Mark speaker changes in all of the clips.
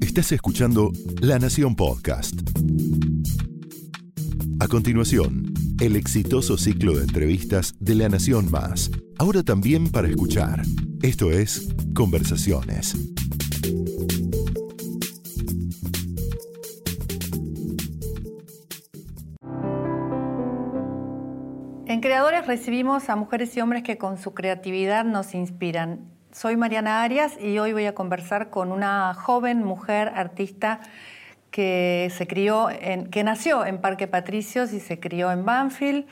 Speaker 1: Estás escuchando La Nación Podcast. A continuación, el exitoso ciclo de entrevistas de La Nación Más, ahora también para escuchar. Esto es Conversaciones.
Speaker 2: En Creadores recibimos a mujeres y hombres que con su creatividad nos inspiran. Soy Mariana Arias y hoy voy a conversar con una joven mujer artista que se crió en, que nació en Parque Patricios y se crió en Banfield,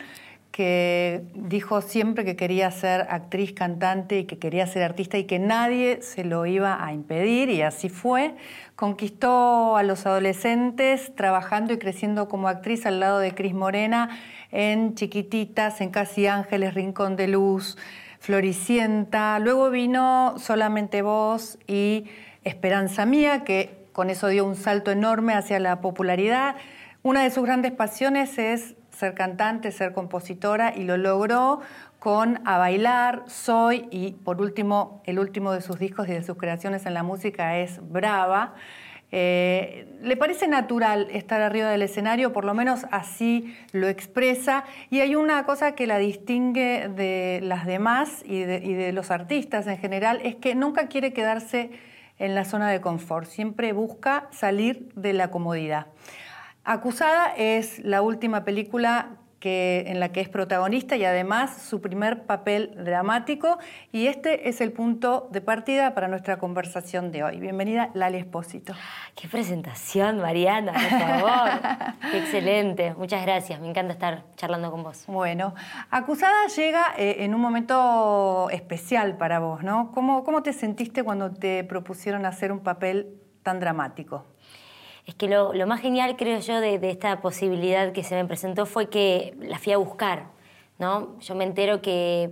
Speaker 2: que dijo siempre que quería ser actriz, cantante y que quería ser artista y que nadie se lo iba a impedir y así fue. Conquistó a los adolescentes trabajando y creciendo como actriz al lado de Cris Morena en Chiquititas, en Casi Ángeles, Rincón de Luz, Floricienta. Luego vino Solamente Vos y Esperanza Mía, que con eso dio un salto enorme hacia la popularidad. Una de sus grandes pasiones es ser cantante, ser compositora y lo logró con A Bailar, Soy y por último, el último de sus discos y de sus creaciones en la música es Brava. Eh, le parece natural estar arriba del escenario, por lo menos así lo expresa, y hay una cosa que la distingue de las demás y de, y de los artistas en general, es que nunca quiere quedarse en la zona de confort, siempre busca salir de la comodidad. Acusada es la última película que, en la que es protagonista y además su primer papel dramático. Y este es el punto de partida para nuestra conversación de hoy. Bienvenida, Lali Espósito.
Speaker 3: Qué presentación, Mariana, por favor. Qué excelente. Muchas gracias. Me encanta estar charlando con vos.
Speaker 2: Bueno, Acusada llega eh, en un momento especial para vos, ¿no? ¿Cómo, ¿Cómo te sentiste cuando te propusieron hacer un papel tan dramático?
Speaker 3: Es que lo, más genial, creo yo, de, esta posibilidad que se me presentó fue que la fui a buscar, ¿no? Yo me entero que,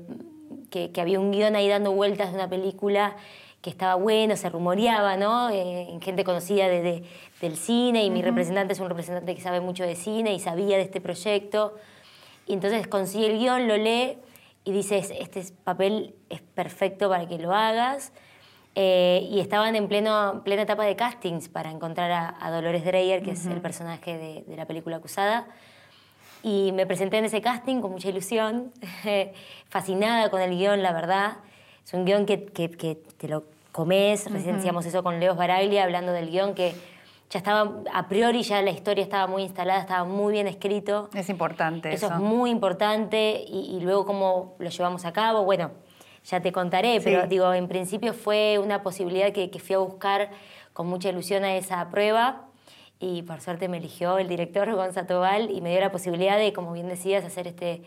Speaker 3: que, había un guion ahí dando vueltas de una película que estaba bueno, se rumoreaba, ¿no? Eh, en gente conocida de, del cine y mi representante es un representante que sabe mucho de cine y sabía de este proyecto. Y entonces consigue el guion, lo lee y dice, este papel es perfecto para que lo hagas. Eh, y estaban en pleno, plena etapa de castings para encontrar a, Dolores Dreyer, que es el personaje de, la película Acusada. Y me presenté en ese casting con mucha ilusión, fascinada con el guion, la verdad. Es un guion que, que, te lo comes, recién decíamos eso con Leos Baraglia, hablando del guion, que ya estaba, a priori ya la historia estaba muy instalada, estaba muy bien escrito.
Speaker 2: Es importante
Speaker 3: eso. Eso es muy importante y, y luego cómo lo llevamos a cabo, bueno ya te contaré, pero digo, en principio fue una posibilidad que, fui a buscar con mucha ilusión a esa prueba y por suerte me eligió el director Gonzalo Tobal y me dio la posibilidad de, como bien decías, hacer este,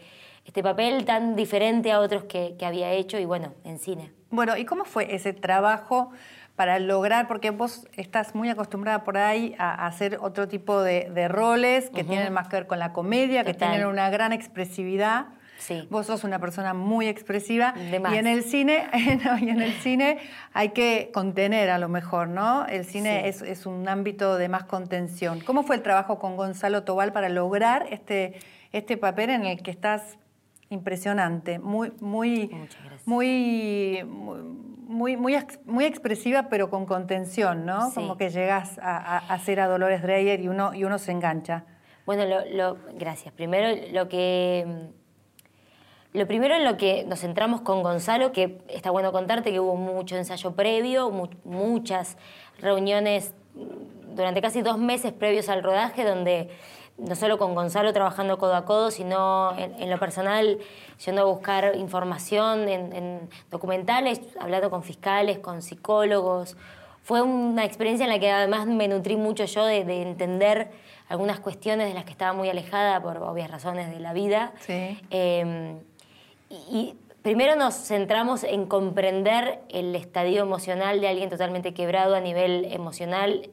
Speaker 3: este papel tan diferente a otros que, había hecho y bueno, en cine.
Speaker 2: Bueno, ¿y cómo fue ese trabajo para lograr, porque vos estás muy acostumbrada por ahí a, hacer otro tipo de, roles que tienen más que ver con la comedia, que tienen una gran expresividad? Vos sos una persona muy expresiva y en el cine, y en el cine hay que contener a lo mejor, ¿no? El cine es, un ámbito de más contención. ¿Cómo fue el trabajo con Gonzalo Tobal para lograr este, este papel en el que estás impresionante, muy, muy, muy, muy, muy, muy, expresiva, pero con contención, ¿no? Como que llegas a, hacer a Dolores Dreyer y uno, y uno se engancha.
Speaker 3: Bueno, lo, gracias. Primero, lo que lo primero en lo que nos centramos con Gonzalo, que está bueno contarte que hubo mucho ensayo previo, muchas reuniones durante casi dos meses previos al rodaje, donde no solo con Gonzalo trabajando codo a codo, sino en, lo personal yendo a buscar información en, documentales, hablando con fiscales, con psicólogos. Fue una experiencia en la que además me nutrí mucho yo de, entender algunas cuestiones de las que estaba muy alejada por obvias razones de la vida.
Speaker 2: Sí.
Speaker 3: Em, y primero nos centramos en comprender el estadio emocional de alguien totalmente quebrado a nivel emocional,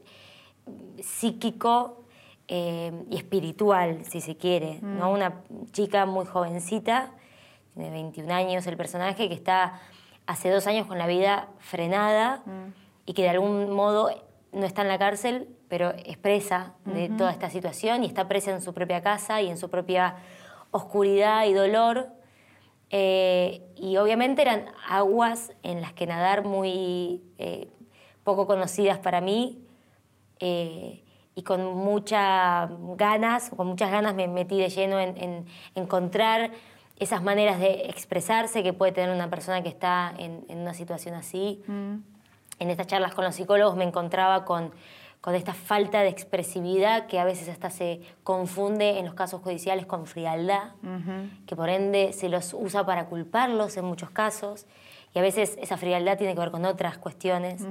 Speaker 3: psíquico eh, y espiritual, si se quiere. ¿no? Mm. Una chica muy jovencita, de 21 años el personaje, que está hace dos años con la vida frenada mm. y que de algún modo no está en la cárcel, pero expresa de toda esta situación y está presa en su propia casa y en su propia oscuridad y dolor eh, y obviamente eran aguas en las que nadar muy eh, poco conocidas para mí. Eh, y con muchas ganas, con muchas ganas me metí de lleno en, encontrar esas maneras de expresarse que puede tener una persona que está en, una situación así. Mm. En estas charlas con los psicólogos me encontraba con, con esta falta de expresividad que a veces hasta se confunde en los casos judiciales con frialdad, que por ende se los usa para culparlos en muchos casos, y a veces esa frialdad tiene que ver con otras cuestiones.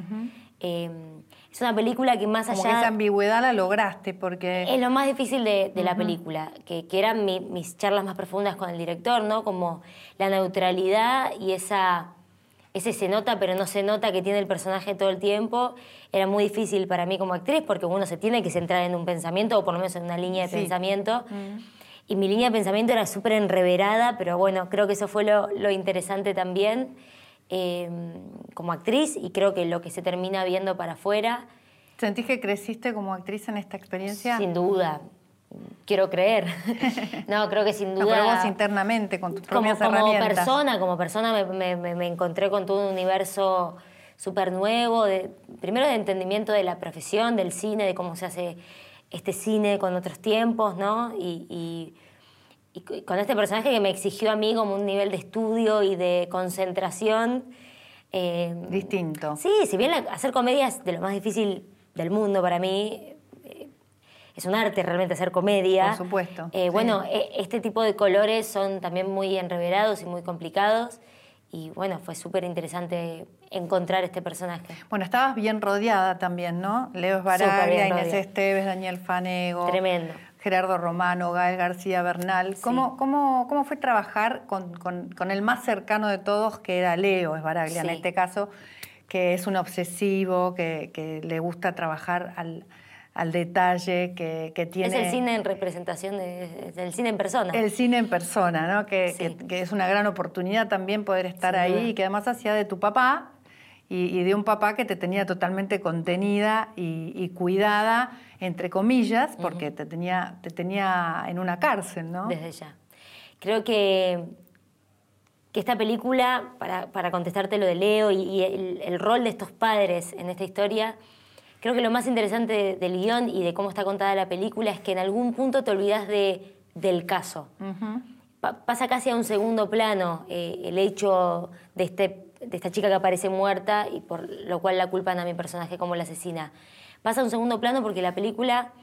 Speaker 3: Em, es una película que más allá...
Speaker 2: Que esa ambigüedad la lograste, porque...
Speaker 3: Es lo más difícil de, la película, que, que eran mis charlas más profundas con el director, ¿no? Como la neutralidad y esa... Ese se nota, pero no se nota que tiene el personaje todo el tiempo. Era muy difícil para mí como actriz, porque uno se tiene que centrar en un pensamiento, o por lo menos en una línea de pensamiento. Y mi línea de pensamiento era súper enreverada, pero bueno, creo que eso fue lo, lo interesante también. Em, como actriz y creo que lo que se termina viendo para afuera.
Speaker 2: ¿Sentís que creciste como actriz en esta experiencia?
Speaker 3: Sin duda. Quiero creer. no, creo que sin duda. No,
Speaker 2: pero vos internamente, con tus propias
Speaker 3: como,
Speaker 2: como
Speaker 3: persona, como persona me, encontré con todo un universo súper nuevo, de, primero de entendimiento de la profesión, del cine, de cómo se hace este cine con otros tiempos, ¿no? y y con este personaje que me exigió a mí como un nivel de estudio y de concentración.
Speaker 2: Eh, Distinto.
Speaker 3: Sí, si bien hacer comedia es de lo más difícil del mundo para mí, es un arte realmente hacer comedia.
Speaker 2: Por supuesto.
Speaker 3: Eh, bueno, e, este tipo de colores son también muy enreverados y muy complicados. Y bueno, fue súper interesante encontrar este personaje.
Speaker 2: Bueno, estabas bien rodeada también, ¿no? Leo Esbaraglia, Inés Esteves, Daniel Fanego.
Speaker 3: Tremendo.
Speaker 2: Gerardo Romano, Gael García Bernal. ¿Cómo, cómo, cómo fue trabajar con, con, el más cercano de todos, que era Leo Esbaraglia en este caso, que es un obsesivo, que, que le gusta trabajar al, al detalle que, que, tiene...
Speaker 3: Es el cine en representación del cine en persona.
Speaker 2: El cine en persona, ¿no? Que, que es una gran oportunidad también poder estar ahí y que además hacía de tu papá y, de un papá que te tenía totalmente contenida y, cuidada, entre comillas, porque te, tenía, te tenía en una cárcel, ¿no?
Speaker 3: Desde ya. Creo que, que esta película, para, para contestarte lo de Leo y, el, rol de estos padres en esta historia, creo que lo más interesante del guion y de cómo está contada la película es que en algún punto te olvidas de, del caso. pasa casi a un segundo plano eh, el hecho de este de esta chica que aparece muerta y por lo cual la culpan a mi personaje como la asesina. Pasa a un segundo plano porque la película,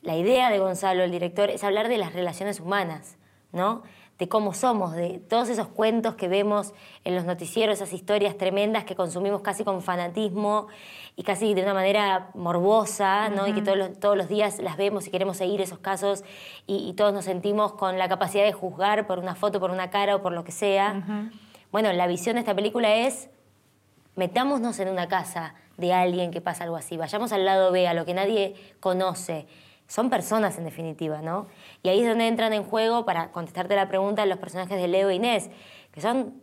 Speaker 3: la idea de Gonzalo, el director, es hablar de las relaciones humanas, ¿no? De cómo somos, de todos esos cuentos que vemos en los noticieros, esas historias tremendas que consumimos casi con fanatismo y casi de una manera morbosa, ¿no? Y que todos los, todos los días las vemos y queremos seguir esos casos y, todos nos sentimos con la capacidad de juzgar por una foto, por una cara o por lo que sea. Bueno, la visión de esta película es, metámonos en una casa de alguien que pasa algo así, vayamos al lado B, a lo que nadie conoce. Son personas en definitiva, ¿no? Y ahí es donde entran en juego, para contestarte la pregunta, los personajes de Leo e Inés, que son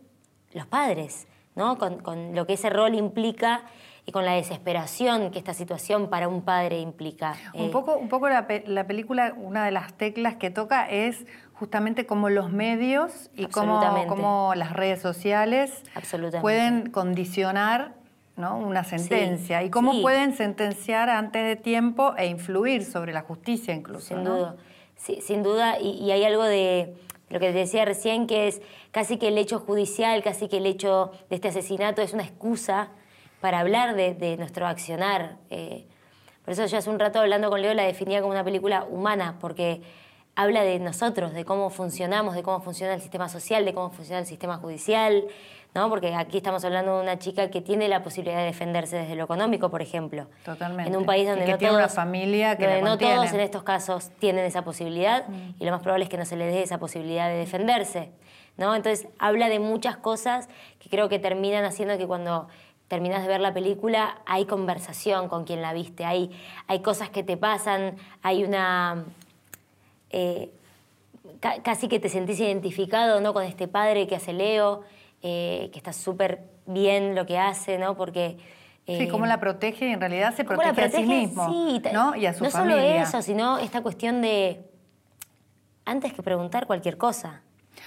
Speaker 3: los padres, ¿no? Con, lo que ese rol implica y con la desesperación que esta situación para un padre implica.
Speaker 2: Un eh, poco, un poco la, la, película, una de las teclas que toca es justamente cómo los medios y cómo, las redes sociales pueden condicionar una sentencia. Y cómo pueden sentenciar antes de tiempo e influir sobre la justicia incluso.
Speaker 3: Sin duda, sin duda, y, hay algo de lo que te decía recién, que es casi que el hecho judicial, casi que el hecho de este asesinato es una excusa para hablar de, nuestro accionar. Eh, por eso yo hace un rato hablando con Leo la definía como una película humana, porque habla de nosotros, de cómo funcionamos, de cómo funciona el sistema social, de cómo funciona el sistema judicial, ¿no? Porque aquí estamos hablando de una chica que tiene la posibilidad de defenderse desde lo económico, por ejemplo.
Speaker 2: Totalmente.
Speaker 3: En un país donde no
Speaker 2: tiene
Speaker 3: todos,
Speaker 2: una familia que
Speaker 3: donde no todos en estos casos tienen esa posibilidad mm. y lo más probable es que no se les dé esa posibilidad de defenderse, ¿no? Entonces habla de muchas cosas que creo que terminan haciendo que cuando terminas de ver la película hay conversación con quien la viste, hay, hay cosas que te pasan, hay una eh, casi que te sentís identificado ¿no? con este padre que hace Leo, eh, que está súper bien lo que hace, ¿no? Porque...
Speaker 2: sí, eh, cómo la protege y en realidad se protege, a sí mismo ¿no? y a su
Speaker 3: no
Speaker 2: familia.
Speaker 3: No solo eso, sino esta cuestión de, antes que preguntar cualquier cosa.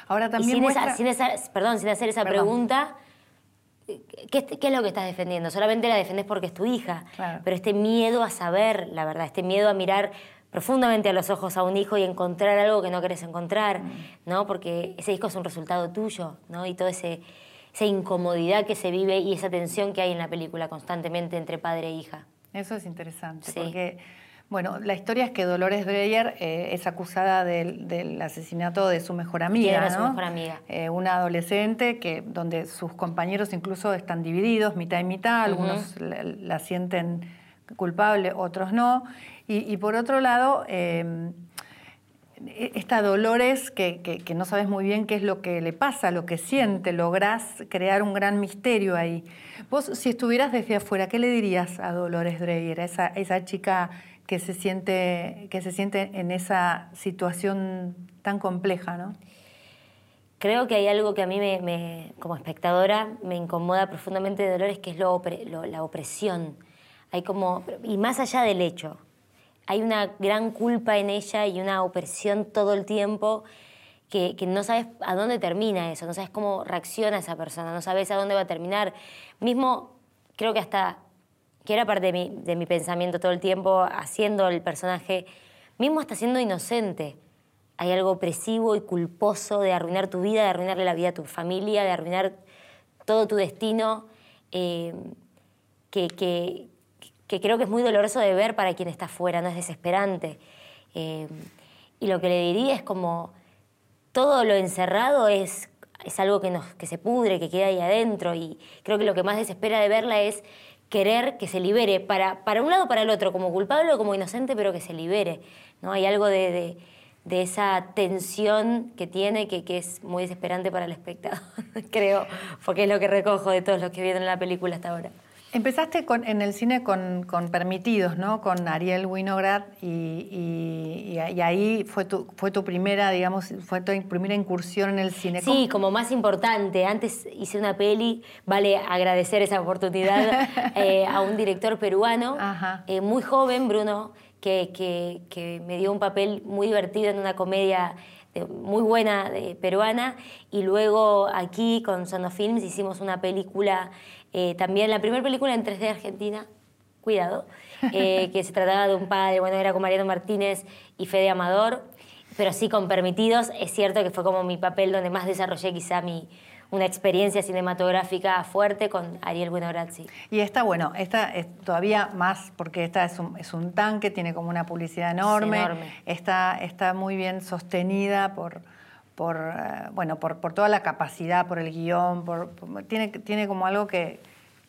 Speaker 2: Ahora también
Speaker 3: sin, perdón, sin hacer esa pregunta, ¿qué, es lo que estás defendiendo? Solamente la defendes porque es tu hija, pero este miedo a saber la verdad, este miedo a mirar profundamente a los ojos a un hijo y encontrar algo que no querés encontrar, mm. ¿no? Porque ese hijo es un resultado tuyo, ¿no? Y toda esa incomodidad que se vive y esa tensión que hay en la película constantemente entre padre e hija.
Speaker 2: Eso es interesante, porque, bueno, la historia es que Dolores Dreyer eh, es acusada del, asesinato de su mejor amiga,
Speaker 3: ¿no? su mejor amiga?
Speaker 2: Eh, una adolescente que, donde sus compañeros incluso están divididos, mitad y mitad, algunos la sienten culpable, otros no. Y, por otro lado, em, e, esta Dolores, que, no sabes muy bien qué es lo que le pasa, lo que siente, lográs crear un gran misterio ahí. Vos, si estuvieras desde afuera, ¿qué le dirías a Dolores Dreyer, a esa, chica que se, siente, que se siente en esa situación tan compleja, ¿no?
Speaker 3: Creo que hay algo que a mí, me, como espectadora, me incomoda profundamente de Dolores, que es la opresión. Hay como, y más allá del hecho, hay una gran culpa en ella y una opresión todo el tiempo que, no sabes a dónde termina eso, no sabes cómo reacciona esa persona, no sabes a dónde va a terminar. Mismo, creo que hasta, que era parte de mi, de mi pensamiento todo el tiempo, haciendo el personaje, mismo hasta siendo inocente. Hay algo opresivo y culposo de arruinar tu vida, de arruinarle la vida a tu familia, de arruinar todo tu destino, eh, que, que, que creo que es muy doloroso de ver para quien está afuera, no es desesperante. Eh, y lo que le diría es como todo lo encerrado es, es algo que, nos, que se pudre, que queda ahí adentro y creo que lo que más desespera de verla es querer que se libere, para, para un lado o para el otro, como culpable o como inocente, pero que se libere. ¿no? Hay algo de, de, esa tensión que tiene que, que, es muy desesperante para el espectador, creo, porque es lo que recojo de todos los que vieron la película hasta ahora.
Speaker 2: Empezaste en el cine con, Permitidos, ¿no? Con Ariel Winograd y, ahí fue tu, fue tu primera, digamos, fue tu primera incursión en el cine.
Speaker 3: Sí, como más importante. Antes hice una peli, vale agradecer esa oportunidad eh, a un director peruano, eh, muy joven, Bruno, que, que, me dio un papel muy divertido en una comedia muy buena peruana y luego aquí con Sonofilms hicimos una película eh, también la primera película en 3D argentina, cuidado, eh, que se trataba de un padre, bueno, era con Mariano Martínez y Fede Amador, pero sí con Permitidos. Es cierto que fue como mi papel donde más desarrollé quizá mi, una experiencia cinematográfica fuerte con Ariel Buenograzzi.
Speaker 2: Y esta, bueno, esta es todavía más, porque esta es un, es un tanque, tiene como una publicidad enorme, Está, está muy bien sostenida por por, eh, bueno, por, por, toda la capacidad, por el guion, por, tiene, tiene como algo que,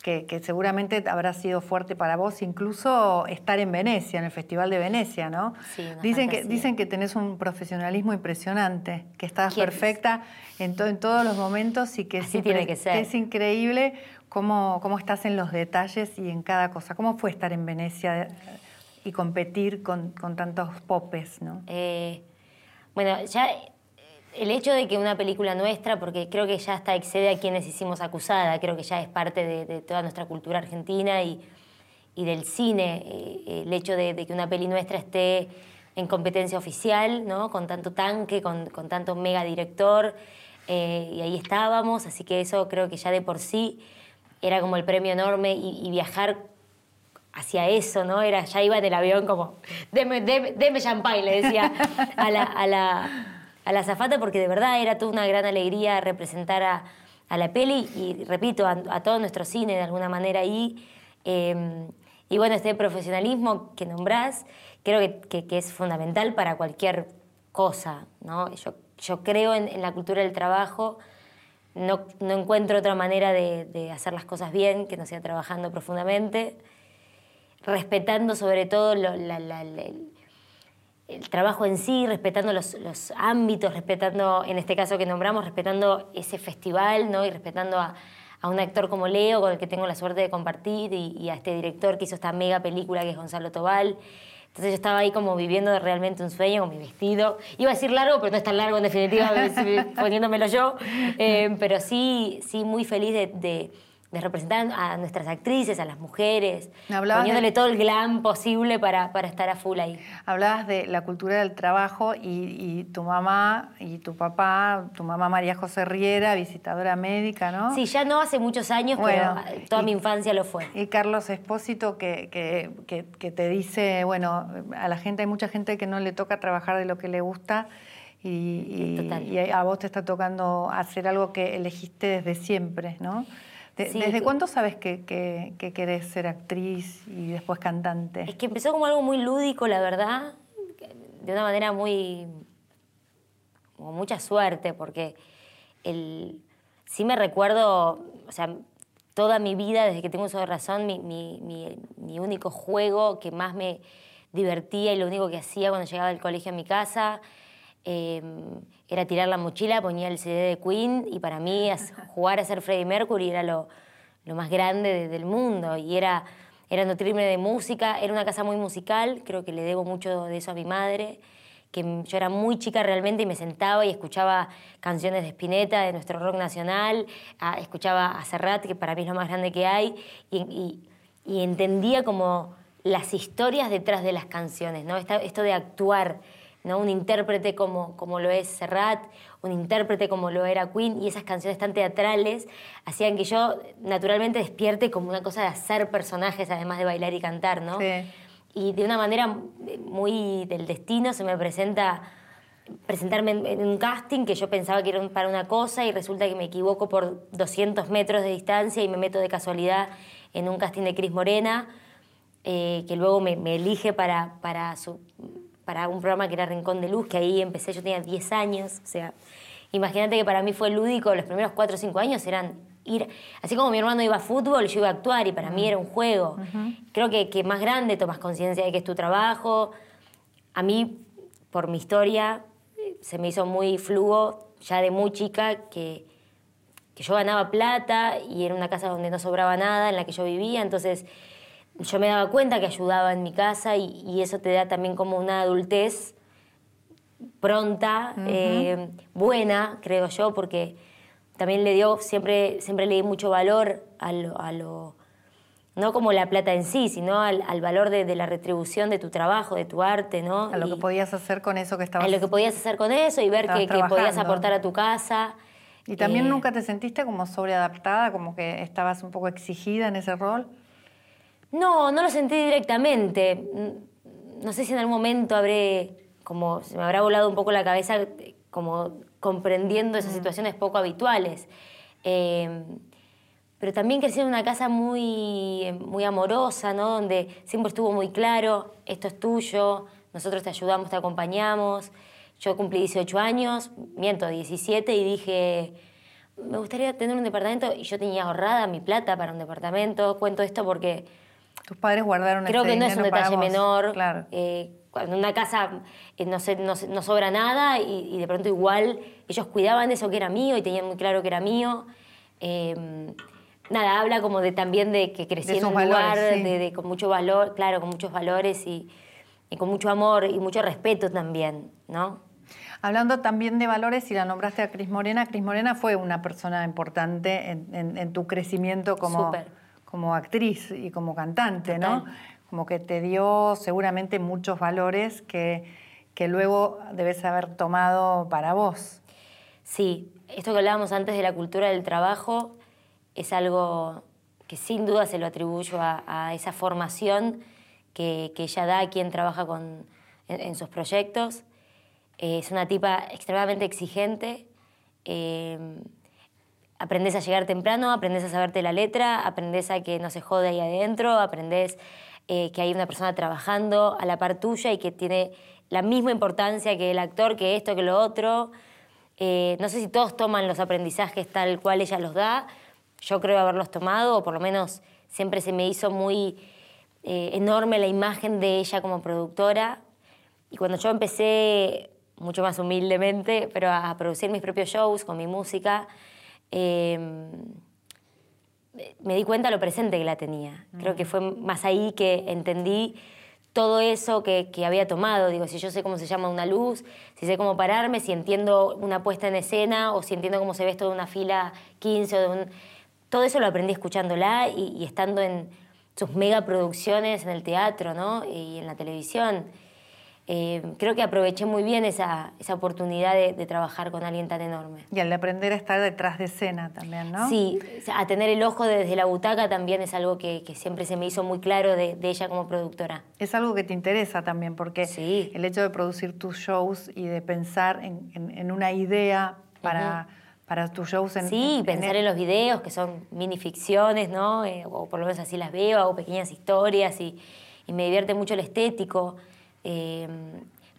Speaker 2: que, seguramente habrá sido fuerte para vos, incluso estar en Venecia, en el Festival de Venecia, ¿no?
Speaker 3: Sí,
Speaker 2: dicen, que, dicen que tenés un profesionalismo impresionante, que estás perfecta en, en, todos los momentos y que,
Speaker 3: tiene que, ser.
Speaker 2: es increíble cómo, cómo estás en los detalles y en cada cosa. ¿Cómo fue estar en Venecia y competir con, con tantos popes, no?
Speaker 3: Eh, bueno, ya el hecho de que una película nuestra, porque creo que ya hasta excede a quienes hicimos acusada, creo que ya es parte de, toda nuestra cultura argentina y, del cine, eh, el hecho de, que una peli nuestra esté en competencia oficial, ¿no? con tanto tanque, con, tanto mega director, eh, y ahí estábamos, así que eso creo que ya de por sí era como el premio enorme y, viajar hacia eso, ¿no? Era, ya iba en el avión como, deme, deme, champagne, le decía a la a la zafata porque de verdad era toda una gran alegría representar a, la peli y, repito, a, todo nuestro cine de alguna manera ahí. Em, y bueno, este profesionalismo que nombrás creo que, es fundamental para cualquier cosa. ¿no? Yo, yo creo en, la cultura del trabajo, no, no encuentro otra manera de, hacer las cosas bien que no sea trabajando profundamente, respetando sobre todo la, la, el trabajo en sí, respetando los, ámbitos, respetando, en este caso que nombramos, respetando ese festival, ¿no? Y respetando a, un actor como Leo, con el que tengo la suerte de compartir, y, a este director que hizo esta mega película que es Gonzalo Tobal. Entonces yo estaba ahí como viviendo realmente un sueño con mi vestido. Iba a decir largo, pero no es tan largo en definitiva, poniéndomelo yo. Eh, pero sí, sí muy feliz de, de representar a nuestras actrices, a las mujeres,
Speaker 2: Hablabas
Speaker 3: poniéndole
Speaker 2: de-
Speaker 3: todo el glam posible para, para estar a full ahí.
Speaker 2: Hablabas de la cultura del trabajo y, y tu mamá y tu papá, tu mamá María José Riera, visitadora médica, ¿no?
Speaker 3: Sí, ya no hace muchos años,
Speaker 2: Bueno,
Speaker 3: pero toda
Speaker 2: y-
Speaker 3: mi infancia lo fue.
Speaker 2: Y Carlos Espósito que, que- que- que te dice, bueno, a la gente, hay mucha gente que no le toca trabajar de lo que le gusta y, y a vos te está tocando hacer algo que elegiste desde siempre, ¿no? De-
Speaker 3: Sí,
Speaker 2: ¿Desde cuándo sabes que, que- que querés ser actriz y después cantante?
Speaker 3: Es que empezó como algo muy lúdico, la verdad, de una manera muy. con mucha suerte, porque el, sí me recuerdo, o sea, toda mi vida, desde que tengo uso de razón, mi, mi- mi- mi único juego que más me divertía y lo único que hacía cuando llegaba del colegio a mi casa eh, era tirar la mochila, ponía el CD de Queen y para mí jugar a ser Freddie Mercury era lo, lo más grande de- del mundo y era, era nutrirme de música, era una casa muy musical, creo que le debo mucho de eso a mi madre, que yo era muy chica realmente y me sentaba y escuchaba canciones de Spinetta, de nuestro rock nacional, a- escuchaba a Serrat, que para mí es lo más grande que hay, y, y- y entendía como las historias detrás de las canciones, ¿no? Esta- esto de actuar, ¿no? Un intérprete como, como lo es Serrat, un intérprete como lo era Queen, y esas canciones tan teatrales hacían que yo naturalmente despierte como una cosa de hacer personajes, además de bailar y cantar, ¿no?
Speaker 2: Sí.
Speaker 3: Y de una manera muy del destino se me presenta presentarme en, en un casting que yo pensaba que era un- para una cosa y resulta que me equivoco por 200 metros de distancia y me meto de casualidad en un casting de Cris Morena, eh, que luego me, me elige para, para, su- para un programa que era Rincón de Luz, que ahí empecé, yo tenía 10 años, o sea, imagínate que para mí fue lúdico, los primeros 4 o 5 años eran ir, así como mi hermano iba a fútbol, yo iba a actuar y para mí era un juego. Creo que, que más grande tomas conciencia de que es tu trabajo. A mí, por mi historia, se me hizo muy fluo, ya de muy chica, que, que yo ganaba plata y era una casa donde no sobraba nada, en la que yo vivía, entonces yo me daba cuenta que ayudaba en mi casa y, y eso te da también como una adultez pronta, eh, buena, creo yo, porque también le dio, siempre, siempre le di mucho valor a lo, a lo- no como la plata en sí, sino al, al valor de, de la retribución de tu trabajo, de tu arte, ¿no?
Speaker 2: A lo
Speaker 3: Y-
Speaker 2: que podías hacer con eso que estabas...
Speaker 3: a lo que podías hacer con eso y ver que, que podías aportar a tu casa.
Speaker 2: ¿Y también
Speaker 3: Eh,
Speaker 2: nunca te sentiste como sobreadaptada, como que estabas un poco exigida en ese rol?
Speaker 3: No, no lo sentí directamente. Mm, No sé si en algún momento habré, como se me habrá volado un poco la cabeza, como comprendiendo esas situaciones poco habituales. Eh, pero también crecí en una casa muy, muy amorosa, ¿no? Donde siempre estuvo muy claro, esto es tuyo, nosotros te ayudamos, te acompañamos. Yo cumplí 18 años, miento, 17, y dije, me gustaría tener un departamento, y yo tenía ahorrada mi plata para un departamento. Cuento esto porque
Speaker 2: Tus padres guardaron
Speaker 3: Creo que no es un detalle menor.
Speaker 2: Claro.
Speaker 3: Eh, cuando una casa eh, no, se- no sobra nada y, y de pronto igual ellos cuidaban de eso que era mío y tenían muy claro que era mío. Eh, nada, habla como de también de que crecí
Speaker 2: De
Speaker 3: en un
Speaker 2: valores,
Speaker 3: lugar
Speaker 2: sí.
Speaker 3: de, de- con mucho valor, claro, con muchos valores y, y con mucho amor y mucho respeto también, ¿no?
Speaker 2: Hablando también de valores, y la nombraste a Cris Morena, Cris Morena fue una persona importante en, en- en tu crecimiento como,
Speaker 3: Súper.
Speaker 2: Como actriz y como cantante, ¿no? Como que te dio seguramente muchos valores que, que luego debes haber tomado para vos.
Speaker 3: Sí, esto que hablábamos antes de la cultura del trabajo es algo que sin duda se lo atribuyo a, a esa formación que, que ella da a quien trabaja con, en, en sus proyectos. Eh, es una tipa extremadamente exigente. eh, aprendes a llegar temprano, aprendes a saberte la letra, aprendes a que no se jode ahí adentro, aprendes eh, que hay una persona trabajando a la par tuya y que tiene la misma importancia que el actor, que esto, que lo otro. Eh, no sé si todos toman los aprendizajes tal cual ella los da. Yo creo haberlos tomado, o por lo menos siempre se me hizo muy eh, enorme la imagen de ella como productora. Y cuando yo empecé, mucho más humildemente, pero a producir mis propios shows con mi música, eh, me di cuenta lo presente que la tenía. Creo que fue más ahí que entendí todo eso que, que había tomado. Digo, si yo sé cómo se llama una luz, si sé cómo pararme, si entiendo una puesta en escena o si entiendo cómo se ve esto de una fila 15 o de un... todo eso lo aprendí escuchándola y, y estando en sus megaproducciones en el teatro ¿no? y en la televisión. Eh, creo que aproveché muy bien esa, esa oportunidad de, de, trabajar con alguien tan enorme.
Speaker 2: Y al de aprender a estar detrás de escena también, ¿no?
Speaker 3: Sí, a tener el ojo desde la butaca también es algo que, que siempre se me hizo muy claro de, de, ella como productora.
Speaker 2: Es algo que te interesa también, porque
Speaker 3: sí.
Speaker 2: el hecho de producir tus shows y de pensar en, en, en una idea para... Uh -huh para tus shows en
Speaker 3: Sí,
Speaker 2: en,
Speaker 3: pensar en, los videos, que son minificciones, ¿no? Eh, o por lo menos así las veo, hago pequeñas historias y, y me divierte mucho el estético. Eh,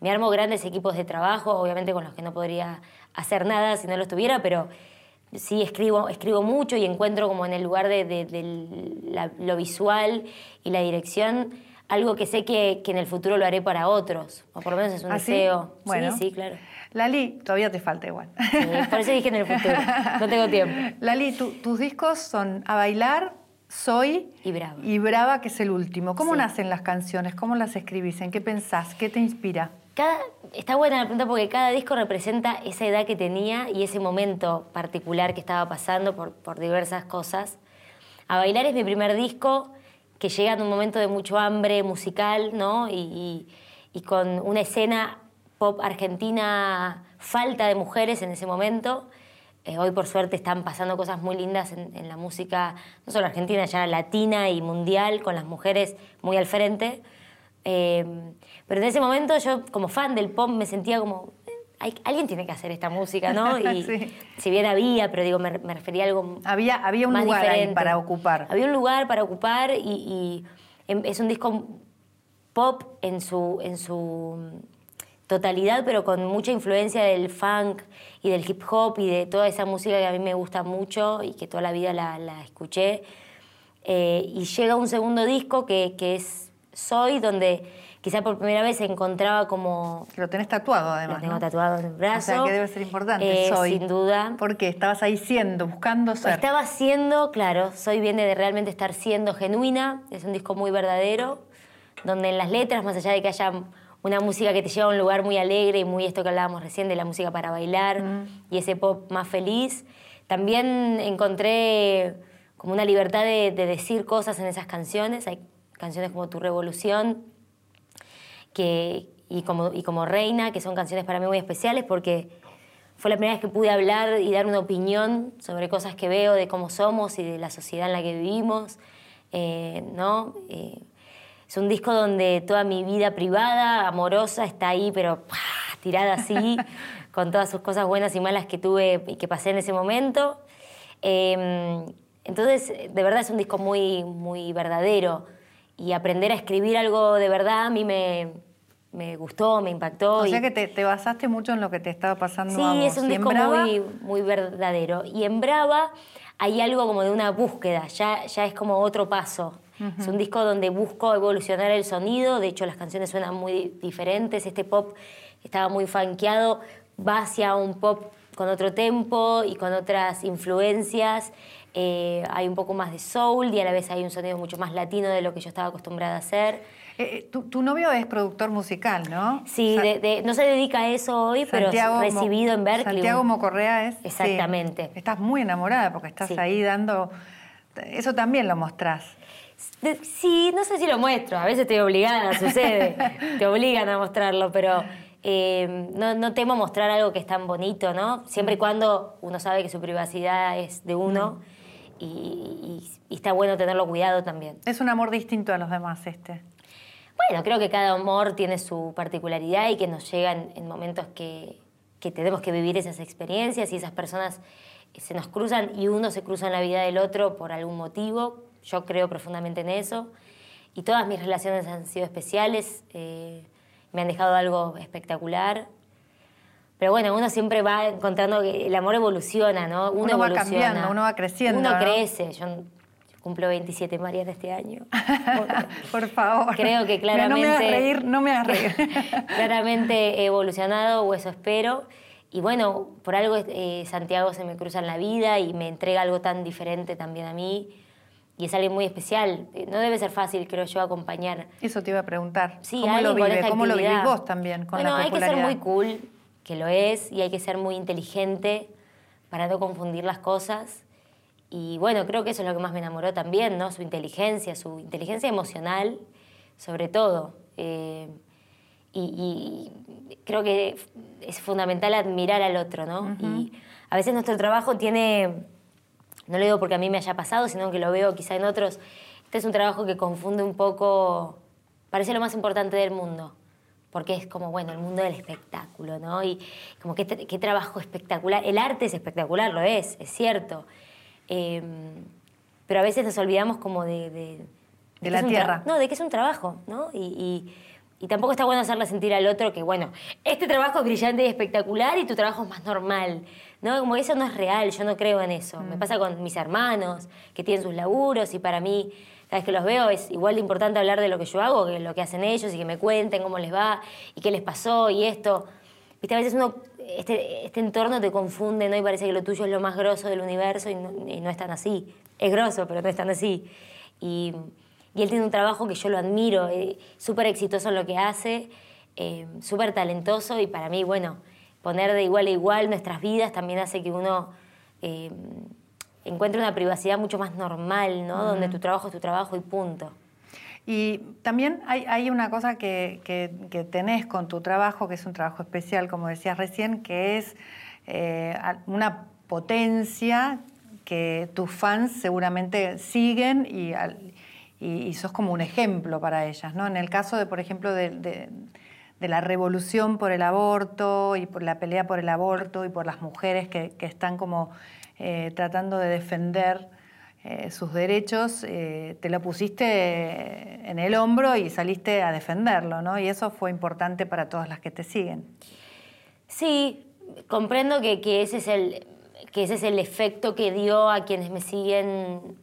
Speaker 3: me armo grandes equipos de trabajo, obviamente con los que no podría hacer nada si no los tuviera, pero sí escribo, escribo mucho y encuentro como en el lugar de, de, de la, lo visual y la dirección algo que sé que, que, en el futuro lo haré para otros, o por lo menos es un
Speaker 2: ¿Ah,
Speaker 3: deseo.
Speaker 2: Sí? Bueno.
Speaker 3: Sí, sí, claro.
Speaker 2: Lali, todavía te falta igual.
Speaker 3: Sí, por eso dije en el futuro, no tengo tiempo.
Speaker 2: Lali, tu, tus discos son A Bailar, Soy
Speaker 3: y Brava.
Speaker 2: y Brava, que es el último. ¿Cómo sí. nacen las canciones? ¿Cómo las escribís? ¿En qué pensás? ¿Qué te inspira?
Speaker 3: Cada, está buena la pregunta porque cada disco representa esa edad que tenía y ese momento particular que estaba pasando por, por diversas cosas. A Bailar es mi primer disco que llega en un momento de mucho hambre musical, ¿no? Y, y, y con una escena pop argentina falta de mujeres en ese momento. Eh, hoy por suerte están pasando cosas muy lindas en, en, la música, no solo argentina, ya latina y mundial, con las mujeres muy al frente. Eh, pero en ese momento yo como fan del pop me sentía como, eh, hay, alguien tiene que hacer esta música, ¿no? Y sí. si bien había, pero digo, me, me, refería a algo
Speaker 2: Había, había un
Speaker 3: más
Speaker 2: lugar
Speaker 3: diferente.
Speaker 2: ahí para ocupar.
Speaker 3: Había un lugar para ocupar y, y es un disco pop en su, en su totalidad, pero con mucha influencia del funk y del hip hop y de toda esa música que a mí me gusta mucho y que toda la vida la, la escuché. Eh, y llega un segundo disco que, que, es Soy, donde quizá por primera vez se encontraba como...
Speaker 2: Lo tenés tatuado además.
Speaker 3: Lo tengo
Speaker 2: ¿no?
Speaker 3: tatuado en el brazo.
Speaker 2: O sea que debe ser importante,
Speaker 3: eh,
Speaker 2: Soy.
Speaker 3: Sin duda.
Speaker 2: Porque estabas ahí siendo, buscando ser.
Speaker 3: Estaba siendo, claro, Soy viene de realmente estar siendo genuina, es un disco muy verdadero, donde en las letras, más allá de que haya una música que te lleva a un lugar muy alegre y muy esto que hablábamos recién de la música para bailar mm. y ese pop más feliz. También encontré como una libertad de, de, decir cosas en esas canciones. Hay canciones como Tu Revolución que, y, como, y como Reina, que son canciones para mí muy especiales porque fue la primera vez que pude hablar y dar una opinión sobre cosas que veo, de cómo somos y de la sociedad en la que vivimos. Eh, ¿no? Eh, es un disco donde toda mi vida privada, amorosa, está ahí, pero ¡pah! tirada así, con todas sus cosas buenas y malas que tuve y que pasé en ese momento. Eh, entonces, de verdad es un disco muy, muy verdadero. Y aprender a escribir algo de verdad a mí me, me gustó, me impactó.
Speaker 2: O
Speaker 3: y...
Speaker 2: sea que te, te, basaste mucho en lo que te estaba pasando
Speaker 3: Sí,
Speaker 2: a vos.
Speaker 3: es un disco muy, muy verdadero. Y en Brava hay algo como de una búsqueda, ya, ya es como otro paso. Uh -huh. Es un disco donde busco evolucionar el sonido, de hecho las canciones suenan muy diferentes, este pop estaba muy funkeado, va hacia un pop con otro tempo y con otras influencias. Eh, hay un poco más de soul y a la vez hay un sonido mucho más latino de lo que yo estaba acostumbrada a hacer.
Speaker 2: Eh, tu, tu, novio es productor musical, ¿no?
Speaker 3: Sí, de, de, no se dedica a eso hoy,
Speaker 2: Santiago
Speaker 3: pero recibido en Berkeley.
Speaker 2: Santiago Mocorrea es.
Speaker 3: Exactamente.
Speaker 2: Sí. Estás muy enamorada porque estás sí. ahí dando. Eso también lo mostrás.
Speaker 3: Sí, no sé si lo muestro, a veces estoy obligada, sucede, te obligan a mostrarlo, pero eh, no, no, temo mostrar algo que es tan bonito, ¿no? Siempre y cuando uno sabe que su privacidad es de uno y, y, y está bueno tenerlo cuidado también.
Speaker 2: Es un amor distinto a los demás este.
Speaker 3: Bueno, creo que cada amor tiene su particularidad y que nos llegan en momentos que, que tenemos que vivir esas experiencias y esas personas se nos cruzan y uno se cruza en la vida del otro por algún motivo. Yo creo profundamente en eso. Y todas mis relaciones han sido especiales. Eh, me han dejado algo espectacular. Pero bueno, uno siempre va encontrando que el amor evoluciona, ¿no?
Speaker 2: Uno, uno va cambiando, uno va creciendo.
Speaker 3: Uno
Speaker 2: ¿no?
Speaker 3: crece. Yo cumplo 27 Mariana este año.
Speaker 2: Por favor.
Speaker 3: Creo que claramente...
Speaker 2: No me hagas reír, no me hagas reír.
Speaker 3: claramente he evolucionado, o eso espero. Y bueno, por algo eh, Santiago se me cruza en la vida y me entrega algo tan diferente también a mí. Y es alguien muy especial. No debe ser fácil, creo yo, acompañar.
Speaker 2: Eso te iba a preguntar.
Speaker 3: Sí,
Speaker 2: ¿Cómo lo vive? ¿Cómo lo
Speaker 3: vivís
Speaker 2: vos también con
Speaker 3: bueno,
Speaker 2: la
Speaker 3: hay que ser muy cool, que lo es, y hay que ser muy inteligente para no confundir las cosas. y bueno, creo que eso es lo que más me enamoró también, ¿no? Su inteligencia, su inteligencia emocional, sobre todo. Eh, y, creo que es fundamental admirar al otro, ¿no? Y a veces nuestro trabajo tiene, no lo digo porque a mí me haya pasado, sino que lo veo quizá en otros, este es un trabajo que confunde un poco, parece lo más importante del mundo porque es como, bueno, el mundo del espectáculo, ¿no? Y como qué, qué trabajo espectacular. El arte es espectacular, lo es, es cierto. Em, pero a veces nos olvidamos como de...
Speaker 2: De, la tierra.
Speaker 3: No, de que es un trabajo, ¿no? Y, y, tampoco está bueno hacerle sentir al otro que, bueno, este trabajo es brillante y espectacular y tu trabajo es más normal, ¿no? Como eso no es real, yo no creo en eso. Me mm. pasa con mis hermanos, que tienen sus laburos y para mí cada vez que los veo es igual de importante hablar de lo que yo hago que lo que hacen ellos y que me cuenten cómo les va y qué les pasó y esto. Viste, a veces uno este, este, entorno te confunde, ¿no? Y parece que lo tuyo es lo más grosso del universo y no, es tan así. Es grosso, pero no es tan así. Y, él tiene un trabajo que yo lo admiro, eh, súper exitoso en lo que hace, eh, súper talentoso y para mí, bueno, poner de igual a igual nuestras vidas también hace que uno eh, encuentre una privacidad mucho más normal, ¿no? Donde tu trabajo es tu trabajo y punto.
Speaker 2: Y también hay, una cosa que, tenés con tu trabajo, que es un trabajo especial, como decías recién, que es eh, una potencia que tus fans seguramente siguen y, y, sos como un ejemplo para ellas. ¿no? En el caso de, por ejemplo, de, la revolución por el aborto y por la pelea por el aborto y por las mujeres que, están como eh, tratando de defender eh, sus derechos, eh, te lo pusiste en el hombro y saliste a defenderlo, ¿no? Y eso fue importante para todas las que te siguen.
Speaker 3: Sí, comprendo que, ese, es el, que ese es el efecto que dio a quienes me siguen.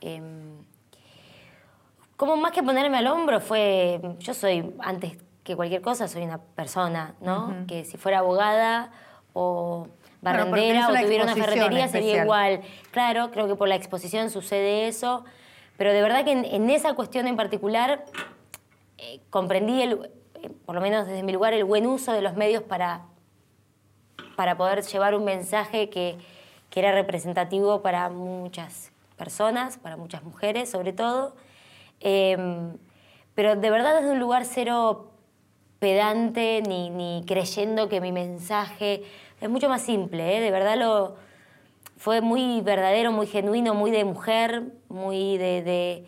Speaker 3: Em, como más que ponerme al hombro fue, yo soy, antes que cualquier cosa, soy una persona, ¿no? Que si fuera abogada o barrendera o tuviera una ferretería sería igual. Claro, creo que por la exposición sucede eso, pero de verdad que en, esa cuestión en particular eh, comprendí, el, eh, por lo menos desde mi lugar, el buen uso de los medios para, para poder llevar un mensaje que, que era representativo para muchas personas, para muchas mujeres sobre todo. Em, pero de verdad desde un lugar cero pedante ni, ni creyendo que mi mensaje es mucho más simple, ¿eh? de verdad lo fue muy verdadero, muy genuino, muy de mujer, muy de,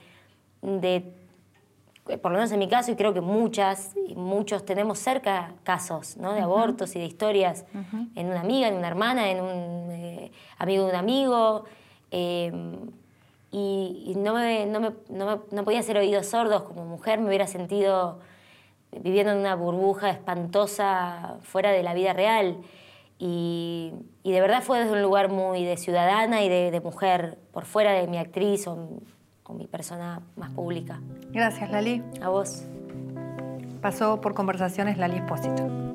Speaker 3: por lo menos en mi caso, y creo que muchas y muchos tenemos cerca casos ¿no? de abortos y de historias en una amiga, en una hermana, en un eh, amigo de un amigo. Em, y, no, me, no, me, no, podía ser oídos sordos como mujer, me hubiera sentido viviendo en una burbuja espantosa fuera de la vida real. Y, de verdad fue desde un lugar muy de ciudadana y de, mujer, por fuera de mi actriz o, mi persona más pública.
Speaker 2: Gracias, Lali.
Speaker 3: A vos.
Speaker 2: Pasó por conversaciones Lali Espósito.